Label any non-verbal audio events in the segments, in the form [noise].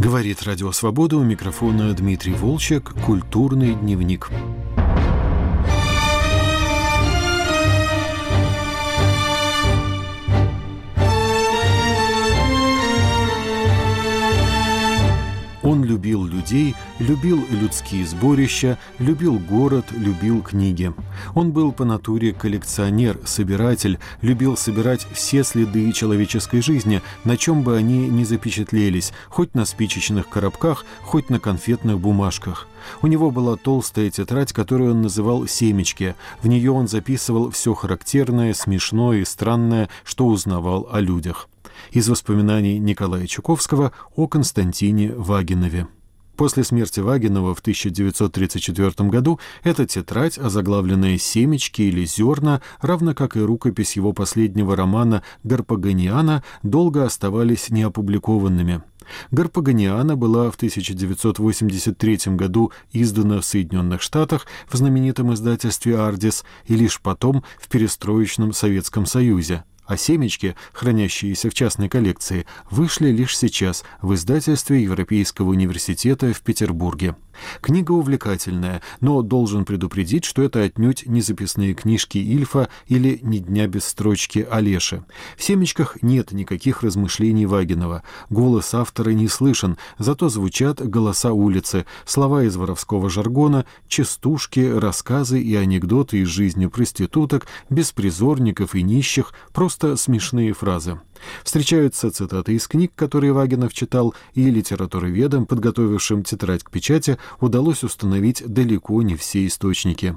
Говорит Радио Свобода у микрофона Дмитрий Волчек «Культурный дневник». Любил людей, любил людские сборища, любил город, любил книги. Он был по натуре коллекционер, собиратель, любил собирать все следы человеческой жизни, на чем бы они ни запечатлелись, хоть на спичечных коробках, хоть на конфетных бумажках. У него была толстая тетрадь, которую он называл «семечки». В нее он записывал все характерное, смешное и странное, что узнавал о людях из воспоминаний Николая Чуковского о Константине Вагинове. После смерти Вагинова в 1934 году эта тетрадь, озаглавленная «Семечки» или «Зерна», равно как и рукопись его последнего романа «Гарпаганиана», долго оставались неопубликованными. Гарпаганиана была в 1983 году издана в Соединенных Штатах в знаменитом издательстве «Ардис» и лишь потом в перестроечном Советском Союзе а семечки, хранящиеся в частной коллекции, вышли лишь сейчас в издательстве Европейского университета в Петербурге. Книга увлекательная, но должен предупредить, что это отнюдь не записные книжки Ильфа или «Ни дня без строчки» Олеши. В «Семечках» нет никаких размышлений Вагинова. Голос автора не слышен, зато звучат голоса улицы, слова из воровского жаргона, частушки, рассказы и анекдоты из жизни проституток, беспризорников и нищих, просто смешные фразы. Встречаются цитаты из книг, которые Вагинов читал, и литературоведам, подготовившим тетрадь к печати, удалось установить далеко не все источники.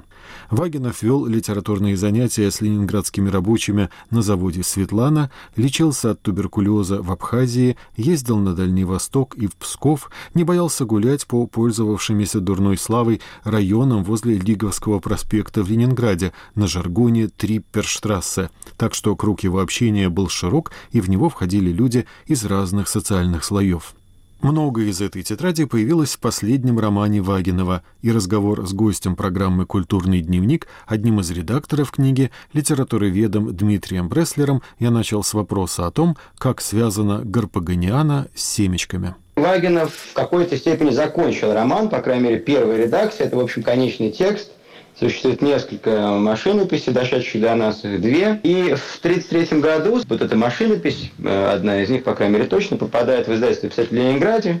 Вагинов вел литературные занятия с ленинградскими рабочими на заводе «Светлана», лечился от туберкулеза в Абхазии, ездил на Дальний Восток и в Псков, не боялся гулять по пользовавшимися дурной славой районам возле Лиговского проспекта в Ленинграде на жаргоне Трипперштрассе, так что круг его общения был широк и в него входили люди из разных социальных слоев. Многое из этой тетради появилось в последнем романе Вагинова, и разговор с гостем программы «Культурный дневник», одним из редакторов книги, литературоведом Дмитрием Бреслером, я начал с вопроса о том, как связана Гарпаганиана с семечками. Вагинов в какой-то степени закончил роман, по крайней мере, первая редакция, это, в общем, конечный текст – Существует несколько машинописей, дошедших до нас, их две. И в 1933 году вот эта машинопись, э, одна из них, по крайней мере, точно, попадает в издательство «Писатель Ленинграде».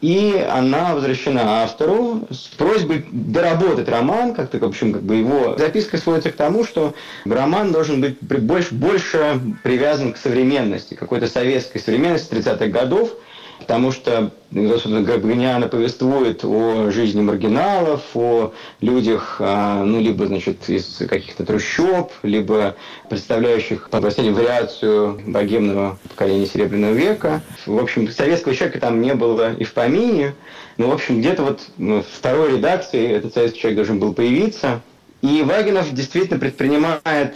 И она возвращена автору с просьбой доработать роман, как-то, в общем, как бы его записка сводится к тому, что роман должен быть больше, больше привязан к современности, какой-то советской современности 30-х годов, потому что Габганиана повествует о жизни маргиналов, о людях, а, ну, либо, значит, из каких-то трущоб, либо представляющих последнюю вариацию богемного поколения Серебряного века. В общем, советского человека там не было и в помине. Ну, в общем, где-то вот ну, в второй редакции этот советский человек должен был появиться. И Вагинов действительно предпринимает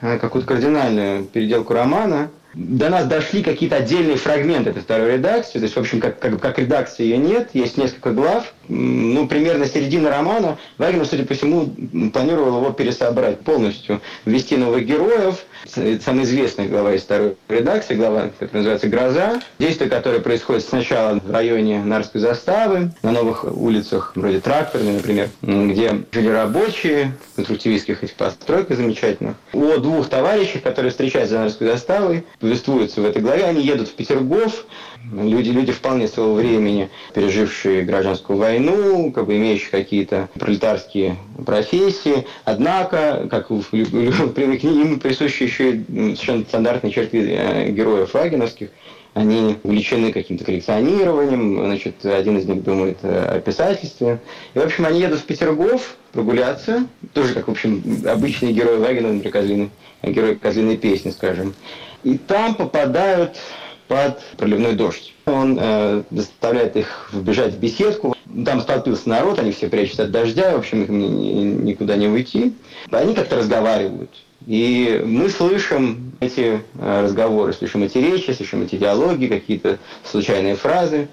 а, какую-то кардинальную переделку романа – до нас дошли какие-то отдельные фрагменты этой второй редакции, то есть, в общем, как, как, как редакции ее нет, есть несколько глав, ну, примерно середина романа, Вагнер, судя по всему, планировал его пересобрать полностью, ввести новых героев, это самая известная глава из второй редакции, глава, которая называется «Гроза», действие которое происходит сначала в районе Нарской заставы, на новых улицах, вроде Тракторной, например, где жили рабочие, конструктивистских этих постройках замечательных, о двух товарищах, которые встречаются за Нарской заставой, повествуются в этой главе, они едут в Петергоф, люди, люди вполне своего времени, пережившие гражданскую войну, как бы имеющие какие-то пролетарские профессии, однако, как в, в, [laughs] им присущи еще совершенно стандартные черты э, героев вагиновских, они увлечены каким-то коллекционированием, значит, один из них думает о писательстве. И, в общем, они едут в Петергоф прогуляться, тоже как, в общем, обычные герои Вагина, например, козлины, герои козлиной песни, скажем. И там попадают под проливной дождь. Он э, заставляет их вбежать в беседку. Там столпился народ, они все прячутся от дождя, в общем, им никуда не уйти. Они как-то разговаривают. И мы слышим эти э, разговоры, слышим эти речи, слышим эти диалоги, какие-то случайные фразы.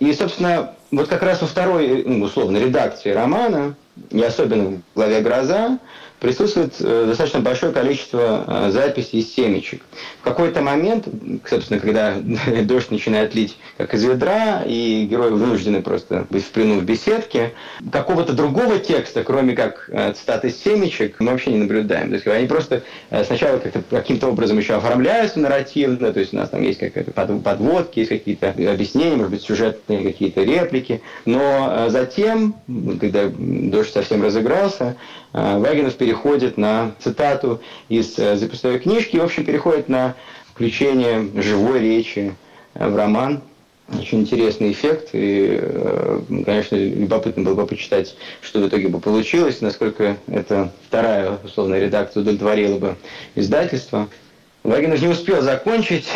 И, собственно, вот как раз во второй, ну, условно, редакции романа, и особенно в главе «Гроза», присутствует э, достаточно большое количество э, записей из семечек. В какой-то момент, собственно, когда [laughs] дождь начинает лить как из ведра, и герои вынуждены просто быть в плену в беседке, какого-то другого текста, кроме как цитаты из семечек, мы вообще не наблюдаем. То есть они просто сначала как-то каким-то образом еще оформляются нарративно, то есть у нас там есть какая-то подводки, есть какие-то объяснения, может быть, сюжетные какие-то реплики, но затем, когда дождь совсем разыгрался, э, Вагинов переходит на цитату из э, записной книжки в общем, переходит на включение живой речи э, в роман. Очень интересный эффект, и, конечно, любопытно было бы почитать, что в итоге бы получилось, насколько эта вторая, условная редакция удовлетворила бы издательство. Вагинов не успел закончить,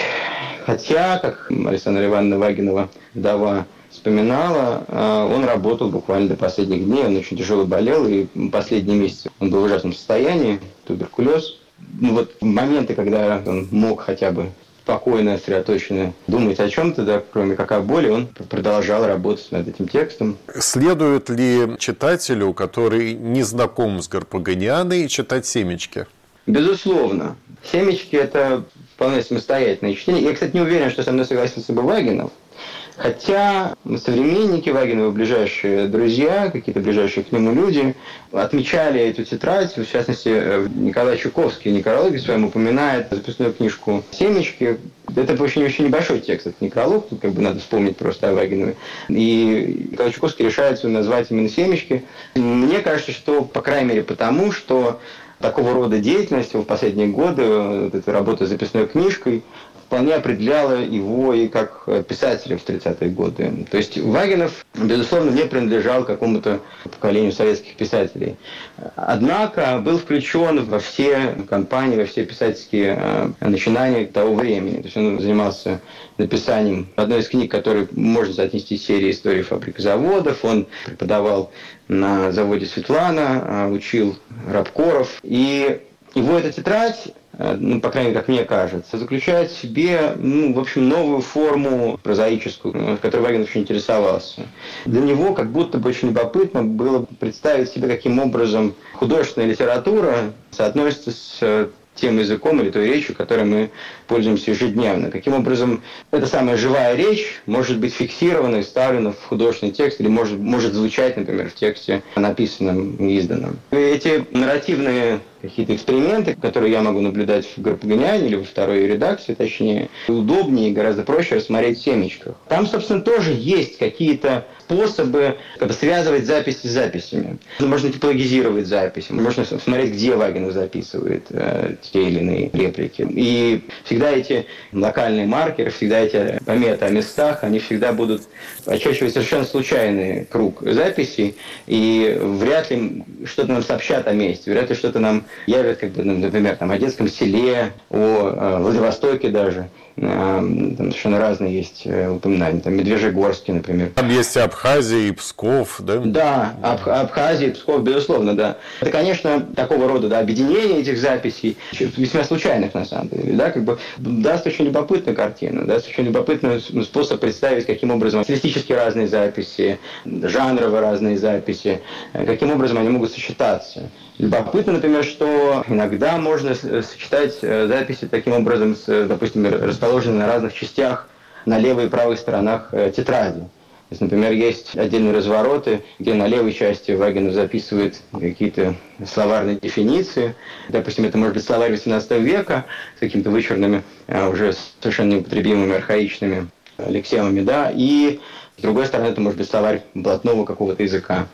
хотя, как Александра Ивановна Вагинова, вдова, вспоминала, а, он работал буквально до последних дней, он очень тяжело болел, и последние месяцы он был в ужасном состоянии, туберкулез. Ну вот моменты, когда он мог хотя бы спокойно, сосредоточенно думать о чем-то, да, кроме как о боли, он продолжал работать над этим текстом. Следует ли читателю, который не знаком с Гарпаганианой, читать «Семечки»? Безусловно. «Семечки» — это вполне самостоятельное чтение. Я, кстати, не уверен, что со мной согласился бы Вагинов, Хотя современники Вагинова, ближайшие друзья, какие-то ближайшие к нему люди, отмечали эту тетрадь, в частности, э, Николай Чуковский в некрологе своем упоминает записную книжку «Семечки». Это очень-очень небольшой текст, это некролог, тут как бы надо вспомнить просто о Вагинове. И Николай Чуковский решается назвать именно «Семечки». Мне кажется, что, по крайней мере, потому, что такого рода деятельность в последние годы, вот эта работа с записной книжкой, вполне определяла его и как писателя в 30-е годы. То есть Вагинов, безусловно, не принадлежал какому-то поколению советских писателей. Однако был включен во все кампании, во все писательские э, начинания того времени. То есть он занимался написанием одной из книг, которую можно отнести к серии истории фабрик заводов. Он преподавал на заводе Светлана, э, учил рабкоров. И его эта тетрадь Э, ну, по крайней мере, как мне кажется, заключает в себе, ну, в общем, новую форму прозаическую, э, которой Вагин очень интересовался. Для него как будто бы очень любопытно было представить себе, каким образом художественная литература соотносится с э, тем языком или той речью, которой мы пользуемся ежедневно. Каким образом эта самая живая речь может быть фиксирована и вставлена в художественный текст или может, может звучать, например, в тексте написанном и изданном. Эти нарративные какие-то эксперименты, которые я могу наблюдать в Гарпаганяне или во второй редакции, точнее, удобнее и гораздо проще рассмотреть в семечках. Там, собственно, тоже есть какие-то способы как бы, связывать записи с записями. Можно типологизировать записи, можно смотреть, где Вагинов записывает э, те или иные реплики. И всегда эти локальные маркеры, всегда эти пометы о местах, они всегда будут очерчивать совершенно случайный круг записей, и вряд ли что-то нам сообщат о месте, вряд ли что-то нам явят, как бы, ну, например, там, о детском селе, о э, Владивостоке даже. Там совершенно разные есть э, упоминания. Там Медвежьегорский, например. Там есть и Абхазия, и Псков, да? Да, Аб Абхазия, и Псков, безусловно, да. Это, конечно, такого рода да, объединение этих записей, весьма случайных на самом деле, да, как бы даст очень любопытную картину, даст очень любопытный способ представить, каким образом стилистически разные записи, жанровые разные записи, э, каким образом они могут сочетаться. Любопытно, например, что иногда можно сочетать э, записи таким образом, с, допустим, расположенные на разных частях на левой и правой сторонах э, тетради. То есть, например, есть отдельные развороты, где на левой части Вагинов записывает какие-то словарные дефиниции. Допустим, это может быть словарь XVIII века с какими-то вычурными, уже совершенно неупотребимыми, архаичными лексемами, да, и с другой стороны, это может быть словарь блатного какого-то языка,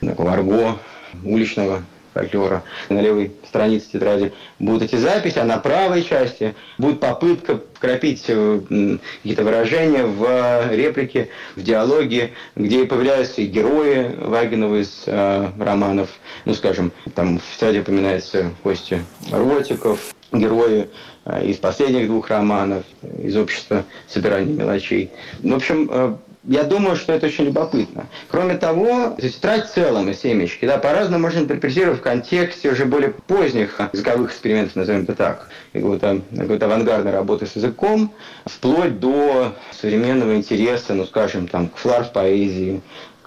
такого арго, уличного фольклора. На левой странице тетради будут эти записи, а на правой части будет попытка вкрапить э, какие-то выражения в реплике, в диалоге, где появляются и герои Вагинова из э, романов. Ну, скажем, там в тетради упоминается Костя Ротиков, герои э, из последних двух романов, из общества собирания мелочей. В общем, э, я думаю, что это очень любопытно. Кроме того, тетрадь в целом и семечки, да, по-разному можно интерпретировать в контексте уже более поздних языковых экспериментов, назовем это так, какой-то, какой-то авангардной работы с языком, вплоть до современного интереса, ну, скажем, там, к фларс-поэзии,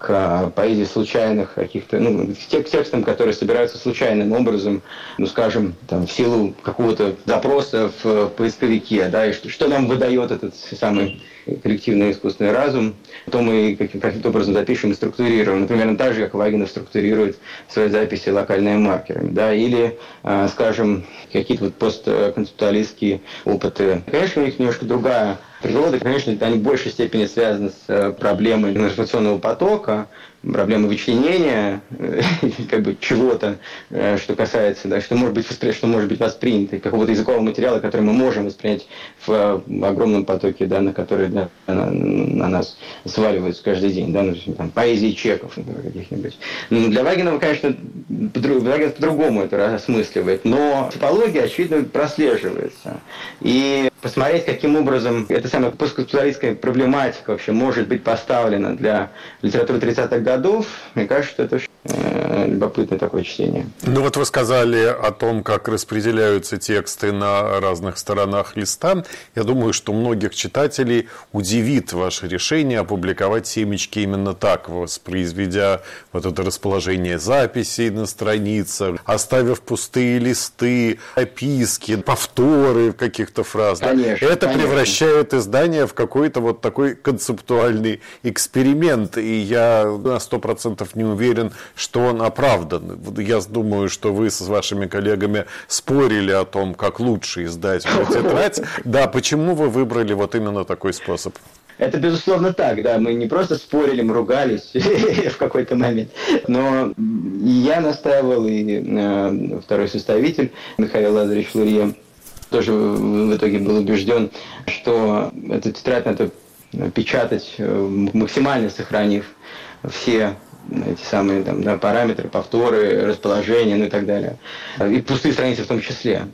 к а, поэзии случайных каких-то, ну, к текстам, которые собираются случайным образом, ну, скажем, там, в силу какого-то запроса в поисковике, да, и что, что нам выдает этот самый коллективный искусственный разум, то мы каким-то образом запишем и структурируем. Например, так же, как Вагинов структурирует свои записи локальными маркерами. Да? Или, а, скажем, какие-то вот постконцептуалистские опыты. Конечно, у них немножко другая природа. Конечно, они в большей степени связаны с э, проблемой информационного потока, проблемы вычленения э, [laughs] как бы чего-то, э, что касается, да, что может быть что может быть воспринято, какого-то языкового материала, который мы можем воспринять в, огромном потоке данных, которые да, на, на нас сваливаются каждый день, да, ну, там, поэзии чеков каких-нибудь. Ну, для Вагинова, конечно, по-другому это осмысливает, но типология, очевидно, прослеживается. И посмотреть, каким образом эта самая постконцептуалистская проблематика вообще может быть поставлена для литературы 30-х годов, мне кажется, что это э, любопытное такое чтение. Ну вот вы сказали о том, как распределяются тексты на разных сторонах листа. Я думаю, что многих читателей удивит ваше решение опубликовать семечки именно так, воспроизведя вот это расположение записей на страницах, оставив пустые листы, описки, повторы каких-то фраз. Конечно, Это конечно. превращает издание в какой-то вот такой концептуальный эксперимент. И я на сто процентов не уверен, что он оправдан. Я думаю, что вы с вашими коллегами спорили о том, как лучше издать [laughs] тетрадь. Да, почему вы выбрали вот именно такой способ? Это безусловно так, да, мы не просто спорили, мы ругались [laughs] в какой-то момент, но я настаивал, и э, второй составитель Михаил Лазаревич Лурье тоже в итоге был убежден, что эту тетрадь надо печатать, э, максимально сохранив все эти самые там, да, параметры, повторы, расположения, ну и так далее. И пустые страницы в том числе.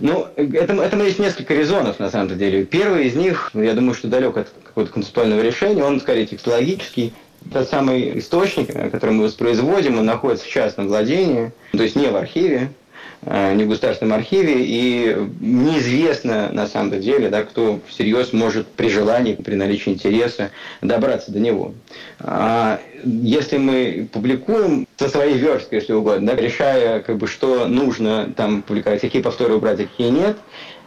Ну, этому, этому есть несколько резонов, на самом деле. Первый из них, я думаю, что далек от какого-то концептуального решения, он скорее текстологический. Тот самый источник, который мы воспроизводим, он находится в частном владении, то есть не в архиве, Э, не в государственном архиве, и неизвестно на самом деле, да, кто всерьез может при желании, при наличии интереса добраться до него. А если мы публикуем со своей версткой, если угодно, да, решая, как бы, что нужно там публиковать, какие повторы убрать, а какие нет,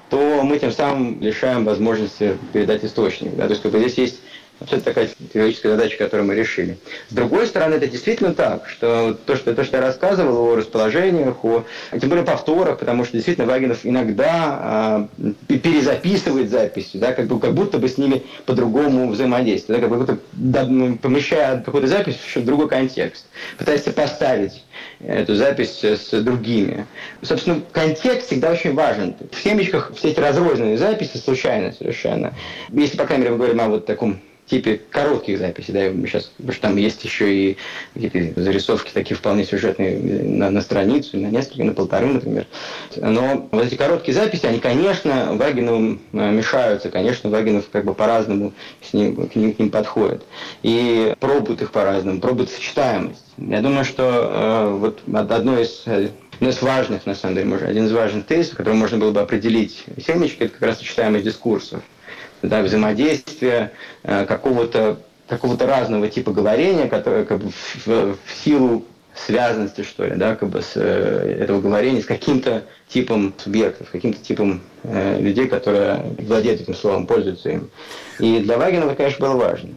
то мы тем самым лишаем возможности передать источник. Да? То есть как бы, здесь есть это такая теоретическая задача, которую мы решили. С другой стороны, это действительно так, что то, что, то, что я рассказывал о расположениях, о, тем более повторах, потому что действительно Вагинов иногда э, перезаписывает записи, да, как, бы, как будто бы с ними по-другому взаимодействует, да, как будто да, ну, помещая какую-то запись в другой контекст, пытается поставить эту запись с другими. Собственно, контекст всегда очень важен. В семечках все эти разрозненные записи случайно совершенно. Если, по крайней мере, мы говорим о вот таком типе коротких записей, да, сейчас, потому что там есть еще и какие-то зарисовки такие вполне сюжетные на, на страницу, на несколько, на полторы, например. Но вот эти короткие записи, они, конечно, Вагиновым э, мешаются, конечно, Вагинов как бы по-разному с ним, к, ним, к ним подходит. И пробуют их по-разному, пробуют сочетаемость. Я думаю, что э, вот одно из один из важных, на самом деле, может, один из важных тезисов, который можно было бы определить семечки, это как раз сочетаемость дискурсов да, взаимодействия, э, какого-то какого-то разного типа говорения, которое как бы в, в силу связанности, что ли, да, как бы с э, этого говорения с каким-то типом субъектов, каким-то типом э, людей, которые владеют этим словом, пользуются им. И для Вагинова, конечно, было важно.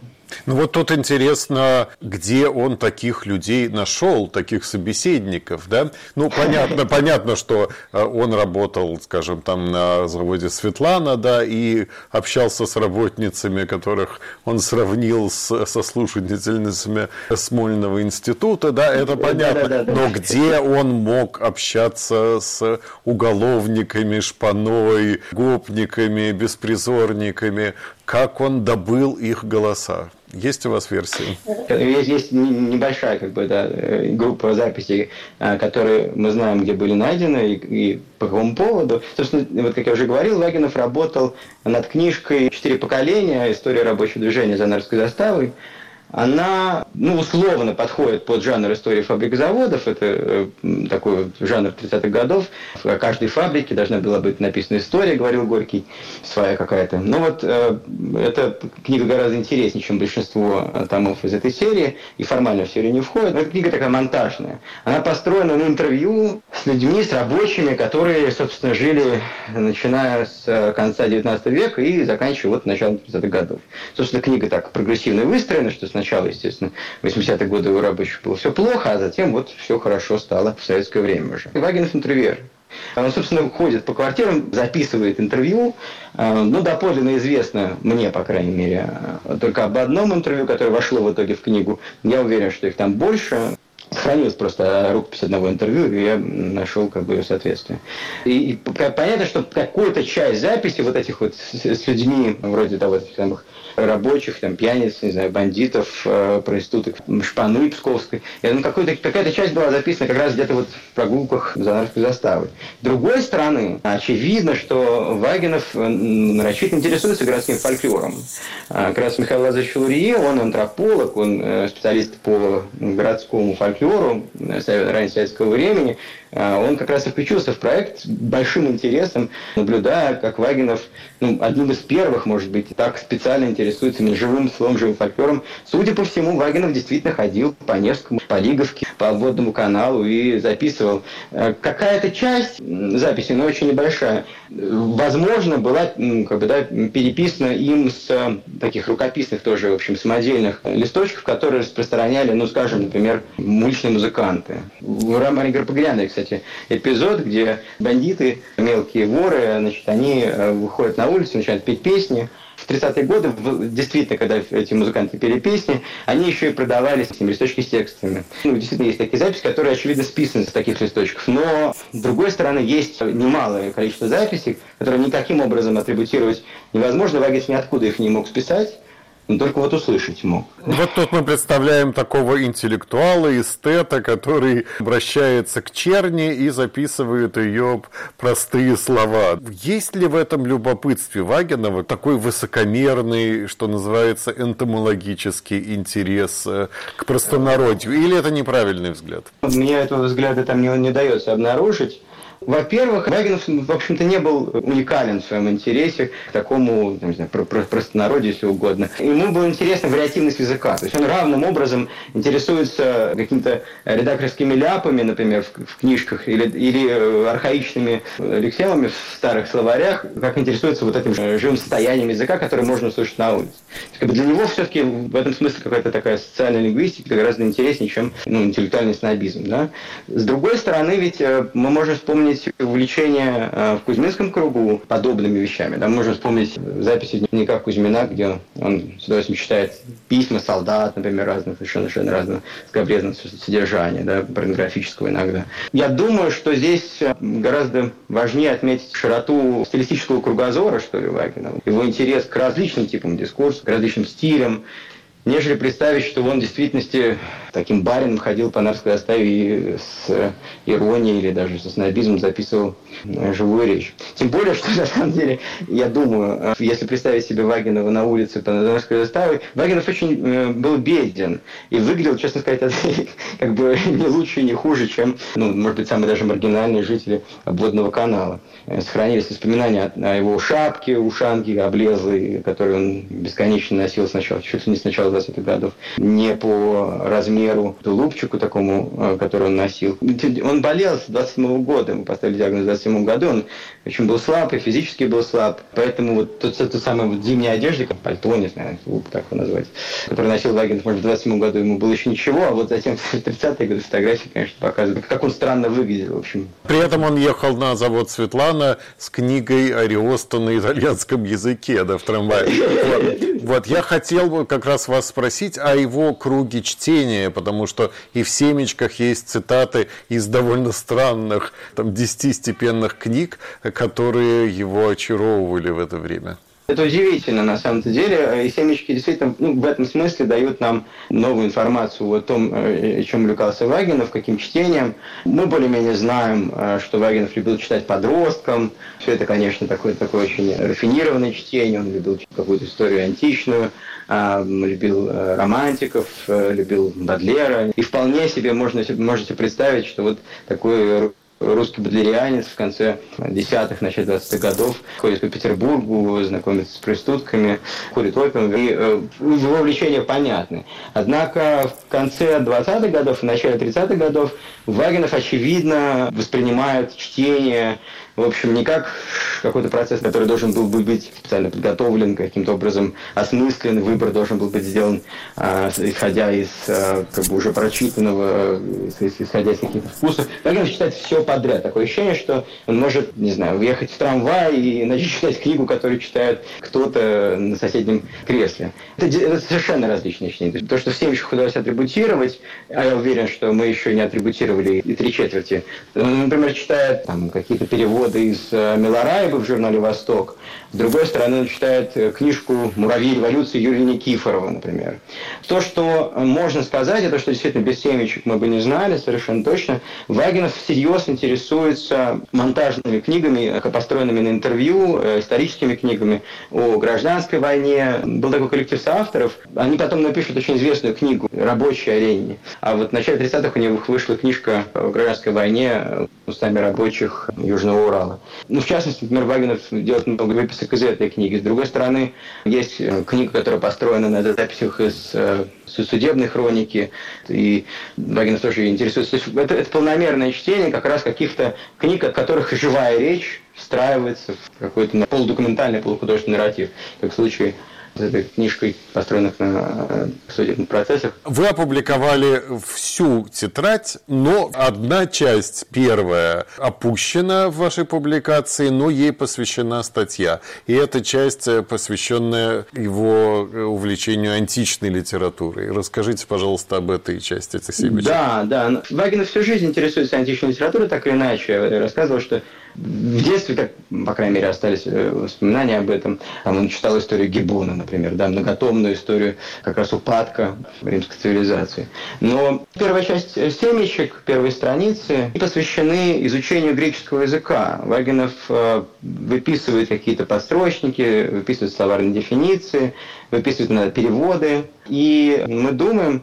Ну вот тут интересно, где он таких людей нашел, таких собеседников, да? Ну, понятно, [laughs] понятно, что э, он работал, скажем, там на заводе Светлана, да, и общался с работницами, которых он сравнил с, со слушательницами Смольного института, да, это понятно. Но где он мог общаться с уголовниками, шпаной, гопниками, беспризорниками? Как он добыл их голоса? Есть у вас версии? Есть, есть небольшая как бы, да, э, группа записей, э, которые мы знаем, где были найдены и, и по какому поводу. Собственно, вот как я уже говорил, Вагинов работал над книжкой «Четыре поколения. История рабочего движения за Нарской заставой». Она, ну, условно подходит под жанр истории фабрик заводов. Это э, такой жанр 30-х годов. В каждой фабрике должна была быть написана история, говорил Горький, своя какая-то. Но вот э, эта книга гораздо интереснее, чем большинство томов из этой серии, и формально в серию не входит. Но эта книга такая монтажная. Она построена на интервью с людьми, с рабочими, которые, собственно, жили начиная с конца 19 века и заканчивая вот началом 30-х годов. Собственно, книга так прогрессивно выстроена, что сначала, естественно, в 80-е годы у рабочих было все плохо, а затем вот все хорошо стало в советское время уже. Вагинов интервьюер. Он, собственно, ходит по квартирам, записывает интервью. А, ну, доподлинно известно, мне, по крайней мере, только об одном интервью, которое вошло в итоге в книгу. Я уверен, что их там больше. Сохранилась просто рукопись одного интервью, и я нашел как бы ее соответствие. И, и понятно, что какую-то часть записи вот этих вот с, с людьми, вроде того, самых рабочих, там, пьяниц, не знаю, бандитов, э, проституток, шпаны псковской. Думаю, какая-то, часть была записана как раз где-то вот в прогулках за Нарвской заставы. С другой стороны, очевидно, что Вагинов э, нарочито интересуется городским фольклором. А, как раз Михаил Лазаревич Лурье, он антрополог, он э, специалист по городскому фольклору э, раннего советского времени. А, он как раз и включился в проект большим интересом, наблюдая, как Вагинов, ну, одним из первых, может быть, так специально интересуется именно живым словом, живым фольклором. Судя по всему, Вагинов действительно ходил по Невскому, по Лиговке, по водному каналу и записывал. Э, какая-то часть записи, но очень небольшая, возможно, была как бы, да, переписана им с таких рукописных тоже, в общем, самодельных листочков, которые распространяли, ну, скажем, например, уличные музыканты. В романе Гарпагряна, кстати, кстати, эпизод, где бандиты, мелкие воры, значит, они э, выходят на улицу, начинают петь песни. В 30-е годы, действительно, когда эти музыканты пели песни, они еще и продавались этим листочки с текстами. Ну, действительно, есть такие записи, которые, очевидно, списаны с таких листочков. Но, с другой стороны, есть немалое количество записей, которые никаким образом атрибутировать невозможно. Вагис ниоткуда их не мог списать он только вот услышать мог. Вот тут мы представляем такого интеллектуала, эстета, который обращается к черни и записывает ее простые слова. Есть ли в этом любопытстве Вагинова такой высокомерный, что называется, энтомологический интерес э, к простонародью? Или это неправильный взгляд? Мне этого взгляда там не, не дается обнаружить. Во-первых, Вагинов, в общем-то, не был уникален в своем интересе к такому, не знаю, про, про, простонародью, если угодно. Ему была интересна вариативность языка. То есть он равным образом интересуется какими-то редакторскими ляпами, например, в, в книжках, или, или э, архаичными лексемами в старых словарях, как интересуется вот этим живым состоянием языка, которое можно услышать на улице. Как бы для него все-таки в этом смысле какая-то такая социальная лингвистика гораздо интереснее, чем ну, интеллектуальный снобизм. Да? С другой стороны, ведь э, мы можем вспомнить вспомнить увлечение э, в Кузьминском кругу подобными вещами. Да, можно вспомнить записи дневника Кузьмина, где он с удовольствием читает письма солдат, например, разных, совершенно, совершенно разного скобрезного содержания, да, порнографического иногда. Я думаю, что здесь э, гораздо важнее отметить широту стилистического кругозора, что ли, Вагина, его интерес к различным типам дискурса, к различным стилям, нежели представить, что он в действительности таким барином ходил по Нарской заставе и с иронией или даже со снобизмом записывал э, живую речь. Тем более, что [laughs] на самом деле, я думаю, э, если представить себе Вагинова на улице по Нарской заставе, Вагинов очень э, был беден и выглядел, честно сказать, [laughs] как бы не лучше, не хуже, чем, ну, может быть, самые даже маргинальные жители обводного канала. Сохранились воспоминания о его шапке, ушанке облезлой, которую он бесконечно носил сначала, чуть ли не сначала 20-х годов, не по размеру тулупчику такому, э, который он носил. Он болел с 27 -го года, мы поставили диагноз в 27 году, он очень был слаб и физически был слаб, поэтому вот тот, тот самый вот зимняя одежда, как пальто, не знаю, так его назвать, который носил Вагинов, может, в 27 году ему было еще ничего, а вот затем [laughs] в 30-е годы фотографии, конечно, показывают, как он странно выглядел, в общем. При этом он ехал на завод Светлана с книгой Ариоста на итальянском языке, да, в трамвае. [laughs] Вот, вот я хотел бы как раз вас спросить о его круге чтения, потому что и в «Семечках» есть цитаты из довольно странных, там, десятистепенных книг, которые его очаровывали в это время. Это удивительно, на самом деле. И семечки действительно ну, в этом смысле дают нам новую информацию о том, э, о чем увлекался Вагинов, каким чтением. Мы более-менее знаем, э, что Вагинов любил читать подросткам. Все это, конечно, такое, такое очень рафинированное чтение. Он любил какую-то историю античную, а, любил э, романтиков, любил Бадлера. И вполне себе можно, можете представить, что вот такой русский бодлерианец в конце десятых, начале 20-х годов ходит по Петербургу, знакомится с проститутками, курит опиум, и э, его увлечения понятны. Однако в конце 20-х годов и начале 30-х годов Вагинов, очевидно, воспринимает чтение в общем, не как какой-то процесс, который должен был бы быть специально подготовлен, каким-то образом осмыслен, выбор должен был быть сделан, э, исходя из э, как бы уже прочитанного, э, исходя из каких-то вкусов. Вагинов читает все подряд. Такое ощущение, что он может, не знаю, уехать в трамвай и [laughs] начать читать книгу, которую читает кто-то на соседнем кресле. Это, это совершенно различные чтения. То, что всем еще удалось атрибутировать, а я уверен, что мы еще не атрибутировали и три четверти. Например, читает там какие-то переводы переводы из э, Милораева в журнале «Восток». С другой стороны, он читает э, книжку «Муравьи революции» Юрия Никифорова, например. То, что можно сказать, это что действительно без семечек мы бы не знали совершенно точно. Вагинов всерьез интересуется монтажными книгами, построенными на интервью, э, историческими книгами о гражданской войне. Был такой коллектив соавторов. Они потом напишут очень известную книгу «Рабочие арени». А вот в начале 30-х у них вышла книжка о гражданской войне устами рабочих Южного Урала. Ну, в частности, например, Вагинов делает много выписок из этой книги. С другой стороны, есть э, книга, которая построена на записях из э, судебной хроники, и Вагинов тоже интересуется. То есть это, это полномерное чтение как раз каких-то книг, от которых живая речь встраивается в какой-то полудокументальный, полухудожественный нарратив, как в случае этой книжкой, построенных на э, судебных процессах. Вы опубликовали всю тетрадь, но одна часть, первая, опущена в вашей публикации, но ей посвящена статья. И эта часть, э, посвященная его э, увлечению античной литературой. Расскажите, пожалуйста, об этой части семечек. Да, да. Вагинов всю жизнь интересуется античной литературой, так или иначе. Я рассказывал, что в детстве, как, по крайней мере, остались э, воспоминания об этом. Там он читал историю Гиббона, например, да, многотомную историю как раз упадка римской цивилизации. Но первая часть э, семечек, первые страницы посвящены изучению греческого языка. Вагинов э, выписывает какие-то подстрочники, выписывает словарные дефиниции, выписывает переводы. И мы думаем,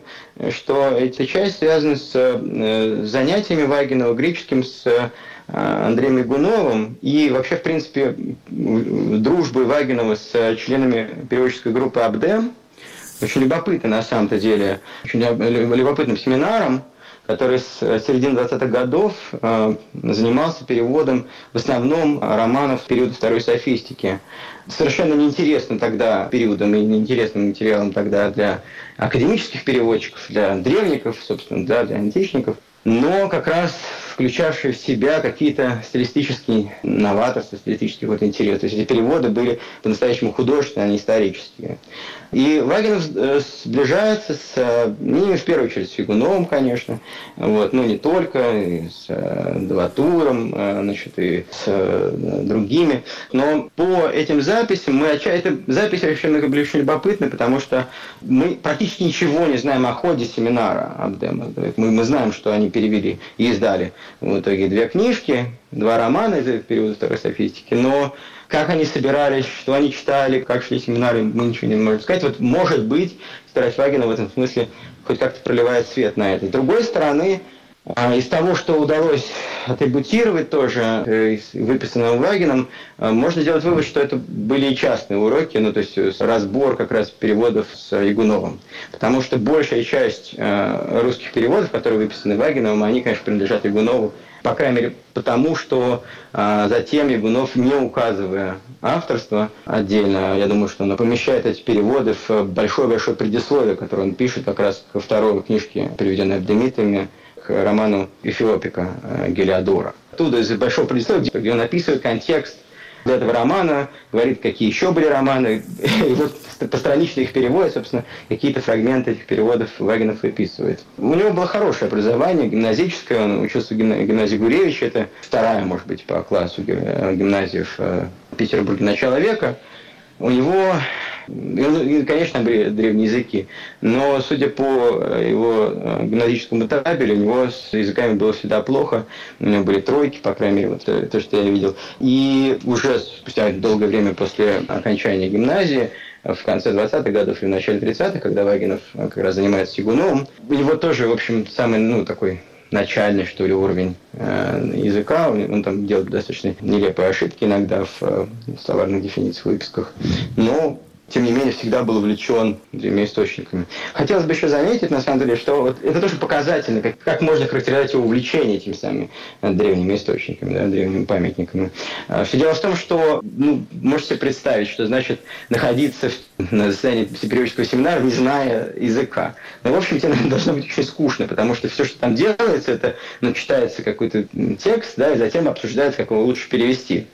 что эта часть связана с занятиями Вагинова греческим, с Андреем Мигуновым и вообще, в принципе, дружбой Вагинова с членами переводческой группы «Абдем». Очень любопытно, на самом-то деле, очень любопытным семинаром, который с середины 20-х годов э, занимался переводом в основном романов периода второй софистики. Совершенно неинтересным тогда периодом и неинтересным материалом тогда для академических переводчиков, для древников, собственно, да, для античников, но как раз включавшие в себя какие-то стилистические новаторства, стилистический вот интерес. То есть эти переводы были по-настоящему художественные, а не исторические. И Вагинов э, сближается с э, ними, в первую очередь, с Фигуновым, конечно, вот, но не только, и с э, Деватуром, значит, и с другими. Но по этим записям мы эта запись вообще очень любопытны, потому что мы практически ничего не знаем о ходе семинара Абдема. Мы, мы знаем, что они перевели и издали в итоге две книжки, два романа из периода второй софистики, но как они собирались, что они читали, как шли семинары, мы ничего не можем сказать. Вот может быть, Старосвагина в этом смысле хоть как-то проливает свет на это. С другой стороны, из того, что удалось атрибутировать тоже, э, выписанным Вагином, а, можно сделать вывод, что это были и частные уроки, ну то есть разбор как раз переводов с Ягуновым. Потому что большая часть а, русских переводов, которые выписаны Вагиновым, они, конечно, принадлежат Ягунову, по крайней мере, потому что затем Ягунов, не указывая авторство отдельно, я думаю, что он помещает эти переводы в большое-большое предисловие, которое он пишет как раз ко второй книжке, переведенной Абдемитами, роману Эфиопика э, Гелиодора. Оттуда из большого предисловия, где он описывает контекст этого романа, говорит, какие еще были романы, [laughs] и вот постранично их переводит, собственно, какие-то фрагменты этих переводов Вагинов выписывает. У него было хорошее образование, гимназическое, он учился в гимназии Гуревича, это вторая, может быть, по классу гимназии в э, Петербурге начала века, У него ну, конечно, древние языки, но, судя по его э, гимназическому табелю, у него с языками было всегда плохо. У него были тройки, по крайней мере, вот э, то, что я видел. И уже спустя долгое время после окончания гимназии в конце 20-х годов и в начале 30-х, когда Вагинов э, как раз занимается Сигуновым, у него тоже, в общем, самый, ну, такой начальный, что ли, уровень э, языка. Он, там делает достаточно нелепые ошибки иногда в, э, в словарных дефинициях, выписках. Но тем не менее, всегда был увлечен древними источниками. Хотелось бы еще заметить, на самом деле, что вот это тоже показательно, как, как можно характеризовать его увлечение этими самыми э, древними источниками, да, древними памятниками. А, все дело в том, что, ну, можете представить, что значит находиться в, на заседании периодического семинара, не зная языка. Ну, в общем, тебе [laughs] должно быть очень скучно, потому что все, что там делается, это, ну, читается какой-то текст, да, и затем обсуждается, как его лучше перевести.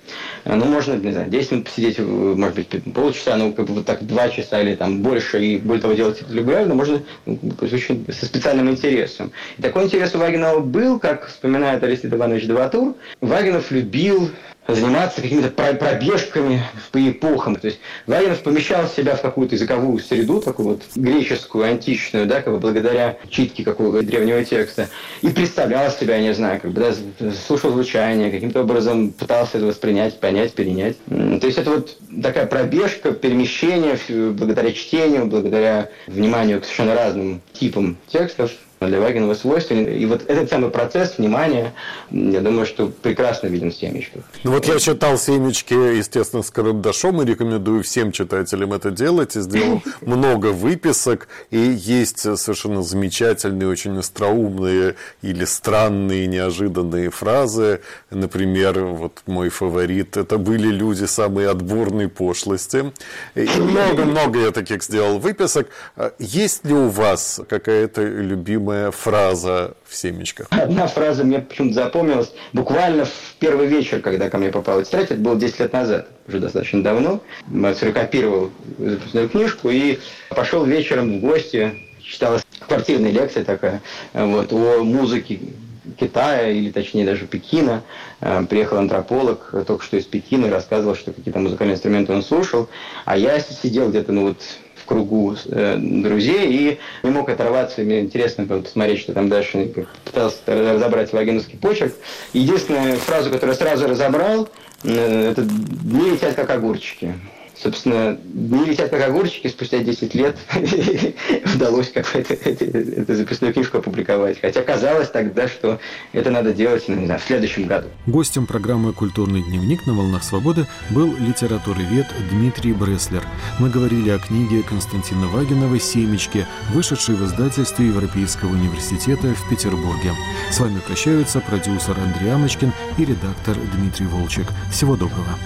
А, ну, можно, не знаю, 10 минут посидеть, может быть, полчаса, ну, как бы так два часа или там больше, и более того делать это регулярно, можно со специальным интересом. И такой интерес у Вагинова был, как вспоминает Аристид Иванович Даватур. Вагинов любил заниматься какими-то пробежками по эпохам. То есть Вагинов помещал себя в какую-то языковую среду, такую вот греческую, античную, да, как бы благодаря читке какого-то древнего текста, и представлял себя, не знаю, как бы, да, слушал звучание, каким-то образом пытался это воспринять, понять, перенять. То есть это вот такая пробежка, перемещение благодаря чтению, благодаря вниманию к совершенно разным типам текстов, для Вагинова свойственен. И вот этот самый процесс внимания, я думаю, что прекрасно виден в семечках. Ну вот я читал семечки, естественно, с карандашом, и рекомендую всем читателям это делать. И сделал [laughs] много выписок, и есть совершенно замечательные, очень остроумные или странные, неожиданные фразы. Например, вот мой фаворит, это были люди самой отборной пошлости. И много-много я таких сделал выписок. Есть ли у вас какая-то любимая любимая фраза в семечках? Одна фраза мне почему-то запомнилась. Буквально в первый вечер, когда ко мне попала тетрадь, это было 10 лет назад, уже достаточно давно. Сфотокопировал записную книжку и пошел вечером в гости. Читалась квартирная лекция такая вот, о музыке Китая, или точнее даже Пекина. Приехал антрополог только что из Пекина рассказывал, что какие-то музыкальные инструменты он слушал. А я сидел где-то ну, вот кругу э, друзей и не мог оторваться. Мне интересно было посмотреть, что там дальше. Пытался разобрать вагиновский почерк. Единственная фраза, которую я сразу разобрал, э, это «Дни летят, как огурчики». Собственно, не летят как огурчики, спустя 10 лет [laughs] удалось какую-то эту записную книжку опубликовать. Хотя казалось тогда, что это надо делать ну, не знаю, в следующем году. Гостем программы «Культурный дневник» на «Волнах свободы» был литературовед Дмитрий Бреслер. Мы говорили о книге Константина Вагинова «Семечки», вышедшей в издательстве Европейского университета в Петербурге. С вами прощаются продюсер Андрей Амочкин и редактор Дмитрий Волчек. Всего доброго.